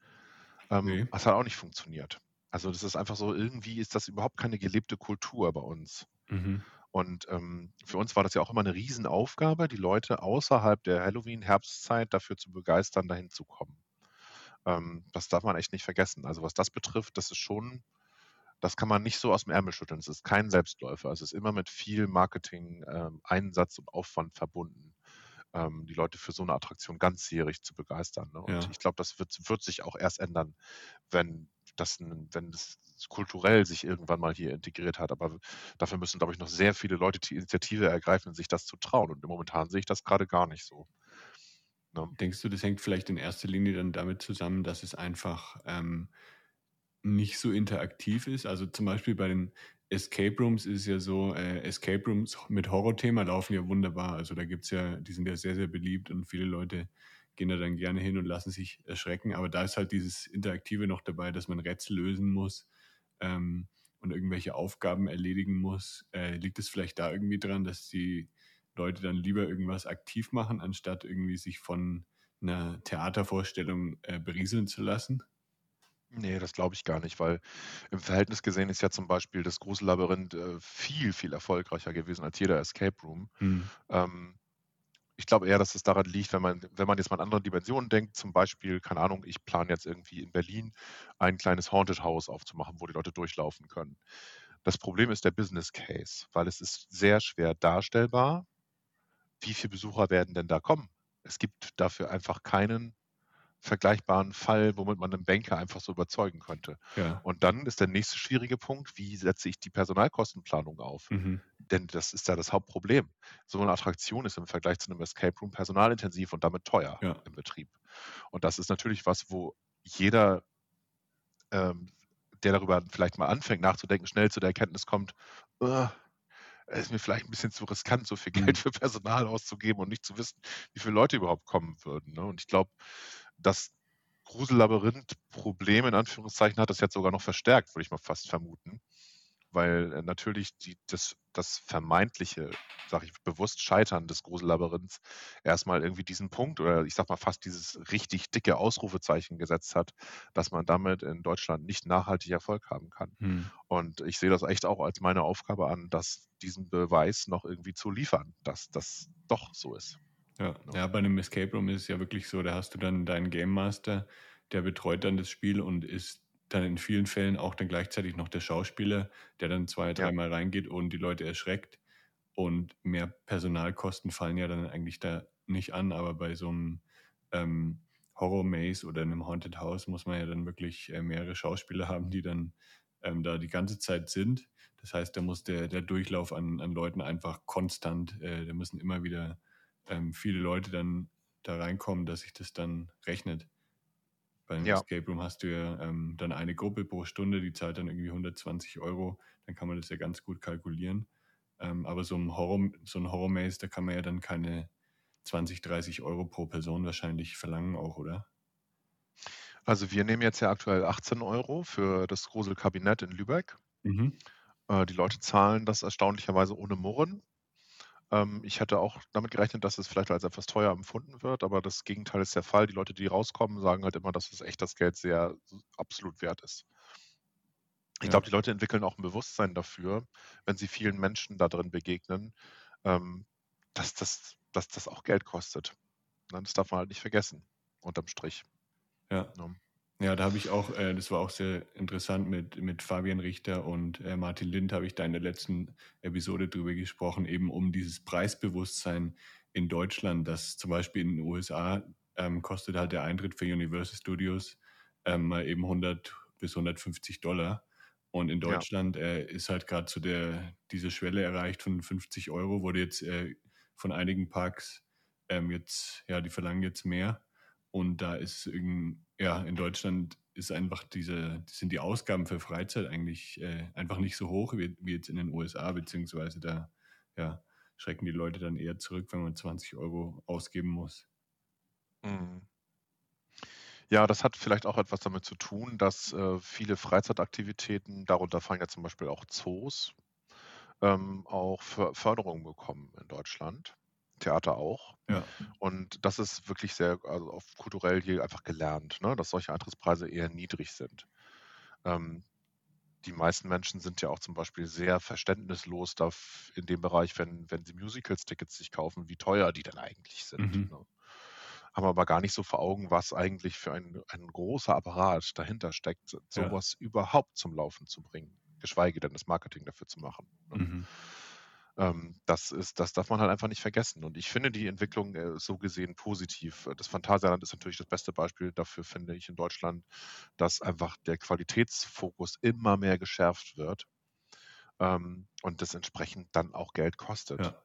Ähm, nee. Das hat auch nicht funktioniert. Also das ist einfach so, irgendwie ist das überhaupt keine gelebte Kultur bei uns. Mhm. Und ähm, für uns war das ja auch immer eine Riesenaufgabe, die Leute außerhalb der Halloween-Herbstzeit dafür zu begeistern, dahin zu kommen. Ähm, das darf man echt nicht vergessen. Also was das betrifft, das ist schon, das kann man nicht so aus dem Ärmel schütteln. Es ist kein Selbstläufer. Es ist immer mit viel Marketing, ähm, Einsatz und Aufwand verbunden ähm, die Leute für so eine Attraktion ganzjährig zu begeistern. Ne? Und ja. ich glaube, das wird, wird sich auch erst ändern, wenn das, wenn das kulturell sich irgendwann mal hier integriert hat. Aber dafür müssen, glaube ich, noch sehr viele Leute die Initiative ergreifen, sich das zu trauen. Und momentan sehe ich das gerade gar nicht so. Ne? Denkst du, das hängt vielleicht in erster Linie dann damit zusammen, dass es einfach ähm, nicht so interaktiv ist? Also zum Beispiel bei den Escape Rooms ist ja so, äh, Escape Rooms mit Horrorthema laufen ja wunderbar. Also da gibt es ja, die sind ja sehr, sehr beliebt und viele Leute gehen da dann gerne hin und lassen sich erschrecken. Aber da ist halt dieses Interaktive noch dabei, dass man Rätsel lösen muss ähm, und irgendwelche Aufgaben erledigen muss. Äh, liegt es vielleicht da irgendwie dran, dass die Leute dann lieber irgendwas aktiv machen, anstatt irgendwie sich von einer Theatervorstellung äh, berieseln zu lassen? Nee, das glaube ich gar nicht, weil im Verhältnis gesehen ist ja zum Beispiel das Grusellabyrinth äh, viel, viel erfolgreicher gewesen als jeder Escape Room. Mhm. Ähm, ich glaube eher, dass es daran liegt, wenn man, wenn man jetzt mal an andere Dimensionen denkt, zum Beispiel, keine Ahnung, ich plane jetzt irgendwie in Berlin ein kleines Haunted House aufzumachen, wo die Leute durchlaufen können. Das Problem ist der Business Case, weil es ist sehr schwer darstellbar, wie viele Besucher werden denn da kommen. Es gibt dafür einfach keinen vergleichbaren Fall, womit man einen Banker einfach so überzeugen könnte. Ja. Und dann ist der nächste schwierige Punkt, wie setze ich die Personalkostenplanung auf? Mhm. Denn das ist ja das Hauptproblem. So eine Attraktion ist im Vergleich zu einem Escape Room personalintensiv und damit teuer Ja. im Betrieb. Und das ist natürlich was, wo jeder, ähm, der darüber vielleicht mal anfängt nachzudenken, schnell zu der Erkenntnis kommt, "Äh, es ist mir vielleicht ein bisschen zu riskant, so viel Mhm. Geld für Personal auszugeben und nicht zu wissen, wie viele Leute überhaupt kommen würden. Ne? Und ich glaube, das Grusellabyrinth-Problem in Anführungszeichen hat das jetzt sogar noch verstärkt, würde ich mal fast vermuten. Weil äh, natürlich die, das, das vermeintliche, sage ich bewusst, Scheitern des Grusellabyrinths erstmal irgendwie diesen Punkt oder ich sag mal fast dieses richtig dicke Ausrufezeichen gesetzt hat, dass man damit in Deutschland nicht nachhaltig Erfolg haben kann. Mhm. Und ich sehe das echt auch als meine Aufgabe an, das diesen Beweis noch irgendwie zu liefern, dass das doch so ist. Ja. Ja. ja, bei einem Escape Room ist es ja wirklich so, da hast du dann deinen Game Master, der betreut dann das Spiel und ist dann in vielen Fällen auch dann gleichzeitig noch der Schauspieler, der dann zwei, Ja. dreimal reingeht und die Leute erschreckt. Und mehr Personalkosten fallen ja dann eigentlich da nicht an, aber bei so einem ähm, Horror Maze oder einem Haunted House muss man ja dann wirklich äh, mehrere Schauspieler haben, die dann ähm, da die ganze Zeit sind. Das heißt, da muss der, der Durchlauf an, an Leuten einfach konstant, äh, da müssen immer wieder ähm, viele Leute dann da reinkommen, dass sich das dann rechnet. Beim Ja. Escape Room hast du ja ähm, dann eine Gruppe pro Stunde, die zahlt dann irgendwie 120 Euro, dann kann man das ja ganz gut kalkulieren. Ähm, aber so ein Horror, so ein Horror Maze, da kann man ja dann keine 20, 30 Euro pro Person wahrscheinlich verlangen auch, oder? Also wir nehmen jetzt ja aktuell 18 Euro für das Gruselkabinett in Lübeck. Mhm. Äh, die Leute zahlen das erstaunlicherweise ohne Murren. Ähm, ich hätte auch damit gerechnet, dass es vielleicht als etwas teuer empfunden wird, aber das Gegenteil ist der Fall. Die Leute, die rauskommen, sagen halt immer, dass es echt das Geld sehr absolut wert ist. Ich Ja. glaube, die Leute entwickeln auch ein Bewusstsein dafür, wenn sie vielen Menschen da drin begegnen, ähm, dass, das, dass das auch Geld kostet. Ne, Das darf man halt nicht vergessen, unterm Strich. Ja. Ne? Ja, da habe ich auch, äh, das war auch sehr interessant mit, mit Fabian Richter und äh, Martin Lind habe ich da in der letzten Episode drüber gesprochen, eben um dieses Preisbewusstsein in Deutschland, dass zum Beispiel in den USA ähm, kostet halt der Eintritt für Universal Studios ähm, mal eben 100 bis 150 Dollar. Und in Ja. Deutschland äh, ist halt gerade so der, diese Schwelle erreicht von 50 Euro, wurde jetzt äh, von einigen Parks ähm, jetzt, ja, die verlangen jetzt mehr. Und da ist ja, in Deutschland ist einfach diese, sind die Ausgaben für Freizeit eigentlich äh, einfach nicht so hoch wie, wie jetzt in den USA, beziehungsweise da ja, schrecken die Leute dann eher zurück, wenn man 20 Euro ausgeben muss. Mhm. Ja, das hat vielleicht auch etwas damit zu tun, dass äh, viele Freizeitaktivitäten, darunter fallen ja zum Beispiel auch Zoos, ähm, auch För Förderung bekommen in Deutschland. Theater auch. Ja. Und das ist wirklich sehr, also auf kulturell hier einfach gelernt, ne, dass solche Eintrittspreise eher niedrig sind. Ähm, die meisten Menschen sind ja auch zum Beispiel sehr verständnislos da in dem Bereich, wenn, wenn sie Musicals-Tickets sich kaufen, wie teuer die denn eigentlich sind. Mhm. Ne? Haben aber gar nicht so vor Augen, was eigentlich für ein, ein großer Apparat dahinter steckt, Ja. sowas überhaupt zum Laufen zu bringen, geschweige denn das Marketing dafür zu machen. Ne? Mhm. Ähm, das ist, das darf man halt einfach nicht vergessen. Und ich finde die Entwicklung äh, so gesehen positiv. Das Phantasialand ist natürlich das beste Beispiel dafür, finde ich, in Deutschland, dass einfach der Qualitätsfokus immer mehr geschärft wird ähm, und das entsprechend dann auch Geld kostet. Ja.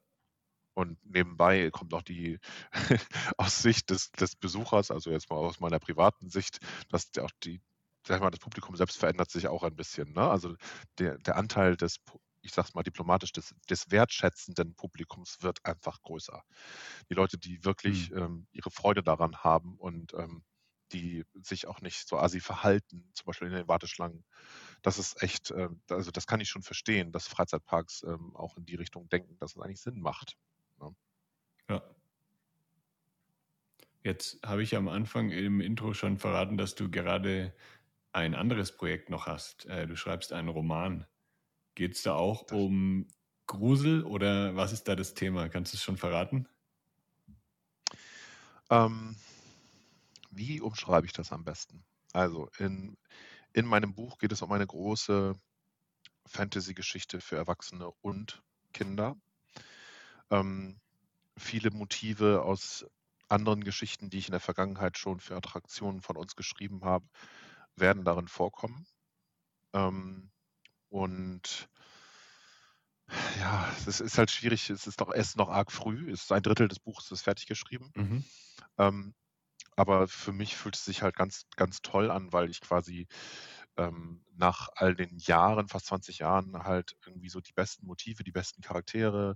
Und nebenbei kommt auch die aus Sicht des, des Besuchers, also jetzt mal aus meiner privaten Sicht, dass auch die, sag ich mal, das Publikum selbst verändert sich auch ein bisschen. Ne? Also der, der Anteil des, ich sag's mal diplomatisch, des, des wertschätzenden Publikums wird einfach größer. Die Leute, die wirklich Mhm. ähm, ihre Freude daran haben und ähm, die sich auch nicht so assi verhalten, zum Beispiel in den Warteschlangen, das ist echt, ähm, also das kann ich schon verstehen, dass Freizeitparks ähm, auch in die Richtung denken, dass es eigentlich Sinn macht. Ja. Jetzt habe ich am Anfang im Intro schon verraten, dass du gerade ein anderes Projekt noch hast. Äh, du schreibst einen Roman. Geht es da auch um Grusel oder was ist da das Thema? Kannst du es schon verraten? Ähm, wie umschreibe ich das am besten? Also in, in meinem Buch geht es um eine große Fantasy-Geschichte für Erwachsene und Kinder. Ähm, viele Motive aus anderen Geschichten, die ich in der Vergangenheit schon für Attraktionen von uns geschrieben habe, werden darin vorkommen. Ähm, und ja, es ist halt schwierig. Es ist doch erst noch arg früh. Es ist ein Drittel des Buches ist fertig geschrieben. Mhm. Ähm, aber für mich fühlt es sich halt ganz, ganz toll an, weil ich quasi ähm, nach all den Jahren, fast 20 Jahren, halt irgendwie so die besten Motive, die besten Charaktere,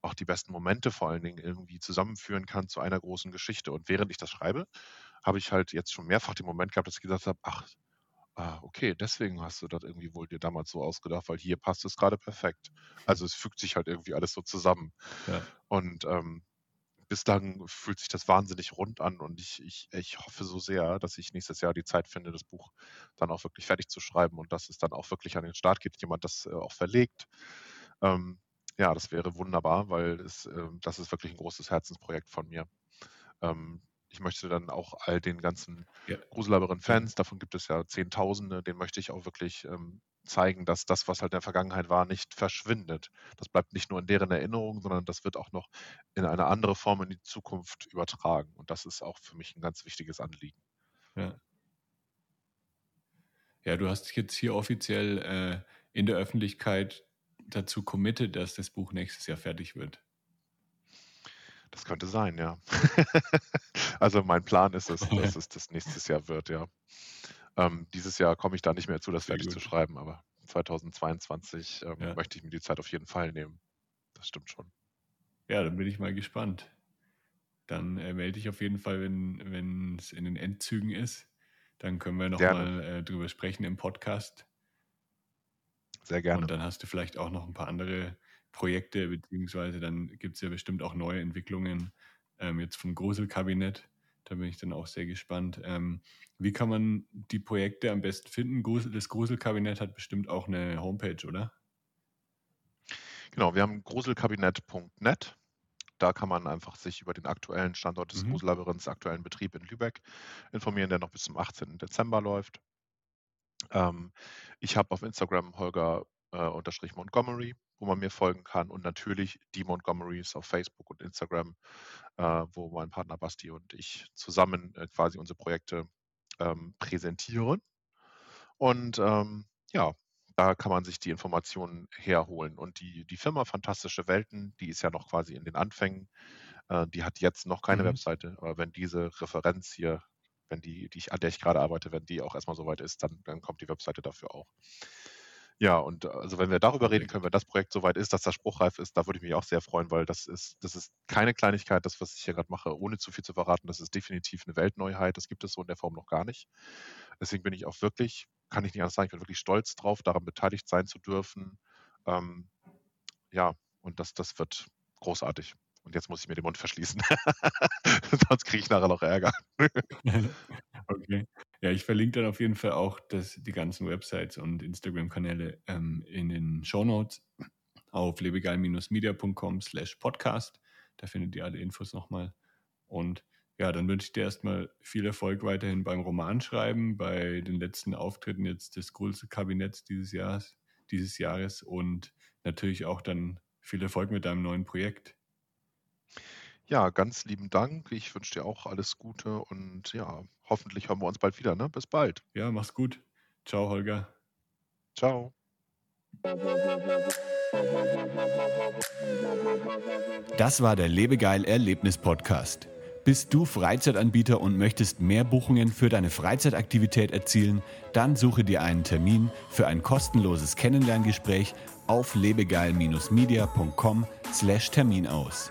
auch die besten Momente vor allen Dingen irgendwie zusammenführen kann zu einer großen Geschichte. Und während ich das schreibe, habe ich halt jetzt schon mehrfach den Moment gehabt, dass ich gesagt habe, ach, ah, okay, deswegen hast du das irgendwie wohl dir damals so ausgedacht, weil hier passt es gerade perfekt. Also es fügt sich halt irgendwie alles so zusammen. Ja. Und ähm, bislang fühlt sich das wahnsinnig rund an und ich, ich, ich hoffe so sehr, dass ich nächstes Jahr die Zeit finde, das Buch dann auch wirklich fertig zu schreiben und dass es dann auch wirklich an den Start geht, jemand das äh, auch verlegt. Ähm, ja, das wäre wunderbar, weil es, äh, das ist wirklich ein großes Herzensprojekt von mir. Ähm, ich möchte dann auch all den ganzen ja. gruselaberen Fans, davon gibt es ja Zehntausende, den möchte ich auch wirklich ähm, zeigen, dass das, was halt in der Vergangenheit war, nicht verschwindet. Das bleibt nicht nur in deren Erinnerung, sondern das wird auch noch in eine andere Form in die Zukunft übertragen. Und das ist auch für mich ein ganz wichtiges Anliegen. Ja. Ja, du hast dich jetzt hier offiziell äh, in der Öffentlichkeit dazu committed, dass das Buch nächstes Jahr fertig wird. Das könnte sein, ja. also mein Plan ist es, dass es das nächstes Jahr wird, ja. Ähm, dieses Jahr komme ich da nicht mehr zu, das Sehr fertig gut. zu schreiben, aber 2022 ähm, ja. möchte ich mir die Zeit auf jeden Fall nehmen. Das stimmt schon. Ja, dann bin ich mal gespannt. Dann äh, melde ich auf jeden Fall, wenn es in den Endzügen ist. Dann können wir nochmal äh, drüber sprechen im Podcast. Sehr gerne. Und dann hast du vielleicht auch noch ein paar andere Projekte, beziehungsweise dann gibt es ja bestimmt auch neue Entwicklungen ähm, jetzt vom Gruselkabinett. Da bin ich dann auch sehr gespannt. Ähm, wie kann man die Projekte am besten finden? Grusel, das Gruselkabinett hat bestimmt auch eine Homepage, oder? Genau, wir haben gruselkabinett.net. Da kann man einfach sich über den aktuellen Standort des mhm. Grusellabyrinths, aktuellen Betrieb in Lübeck informieren, der noch bis zum 18. Dezember läuft. Ähm, ich habe auf Instagram Holger äh, unterstrich Montgomery, wo man mir folgen kann und natürlich die Montgomerys auf Facebook und Instagram, äh, wo mein Partner Basti und ich zusammen äh, quasi unsere Projekte ähm, präsentieren. Und ähm, ja, da kann man sich die Informationen herholen. Und die, die Firma Fantastische Welten, die ist ja noch quasi in den Anfängen. Äh, die hat jetzt noch keine mhm. Webseite, aber wenn diese Referenz hier wenn die, die ich, an der ich gerade arbeite, wenn die auch erstmal soweit ist, dann, dann kommt die Webseite dafür auch. Ja, und äh, also wenn wir darüber reden können, wenn das Projekt soweit ist, dass das spruchreif ist, da würde ich mich auch sehr freuen, weil das ist, das ist keine Kleinigkeit, das, was ich hier gerade mache, ohne zu viel zu verraten. Das ist definitiv eine Weltneuheit. Das gibt es so in der Form noch gar nicht. Deswegen bin ich auch wirklich, kann ich nicht anders sagen, ich bin wirklich stolz drauf, daran beteiligt sein zu dürfen. Ähm, ja, und das, das wird großartig. Und jetzt muss ich mir den Mund verschließen. Sonst kriege ich nachher noch Ärger. okay. Ja, ich verlinke dann auf jeden Fall auch das, die ganzen Websites und Instagram-Kanäle ähm, in den Show Notes auf lebegeil-media.com slash podcast. Da findet ihr alle Infos nochmal. Und ja, dann wünsche ich dir erstmal viel Erfolg weiterhin beim Romanschreiben, bei den letzten Auftritten jetzt des Kabinetts dieses Jahres, dieses Jahres und natürlich auch dann viel Erfolg mit deinem neuen Projekt. Ja, ganz lieben Dank. Ich wünsche dir auch alles Gute und ja, hoffentlich hören wir uns bald wieder. Ne? Bis bald. Ja, mach's gut. Ciao, Holger. Ciao. Das war der Lebegeil Erlebnis Podcast. Bist du Freizeitanbieter und möchtest mehr Buchungen für deine Freizeitaktivität erzielen? Dann suche dir einen Termin für ein kostenloses Kennenlerngespräch auf lebegeil-media.com/termin aus.